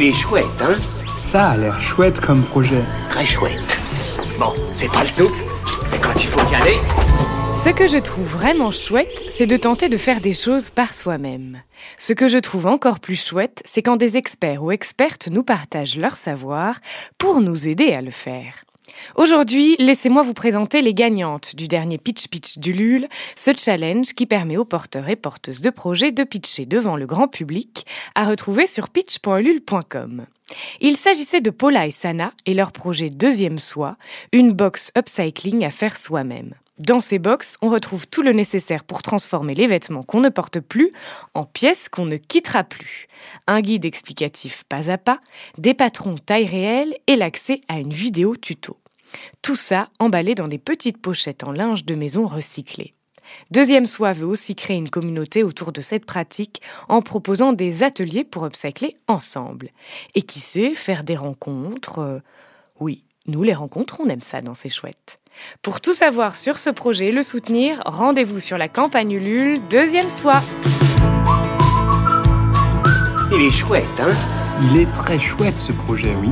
Il est chouette, hein Ça a l'air chouette comme projet. Très chouette. Bon, c'est pas le tout, mais quand il faut y aller... Ce que je trouve vraiment chouette, c'est de tenter de faire des choses par soi-même. Ce que je trouve encore plus chouette, c'est quand des experts ou expertes nous partagent leur savoir pour nous aider à le faire. Aujourd'hui, laissez-moi vous présenter les gagnantes du dernier Pitch Pitch du LUL, ce challenge qui permet aux porteurs et porteuses de projets de pitcher devant le grand public, à retrouver sur pitch.lul.com. Il s'agissait de Paula et Sana et leur projet Deuxième Soi, une box upcycling à faire soi-même. Dans ces box, on retrouve tout le nécessaire pour transformer les vêtements qu'on ne porte plus en pièces qu'on ne quittera plus. Un guide explicatif pas à pas, des patrons taille réelle et l'accès à une vidéo tuto. Tout ça emballé dans des petites pochettes en linge de maison recyclé. Deuxième Soi veut aussi créer une communauté autour de cette pratique en proposant des ateliers pour upcycler ensemble. Et qui sait, faire des rencontres. euh, oui, nous les rencontres, on aime ça dans ces chouettes. Pour tout savoir sur ce projet et le soutenir, rendez-vous sur la campagne Ulule Deuxième Soi. Il est chouette, hein? Il est très chouette ce projet, oui.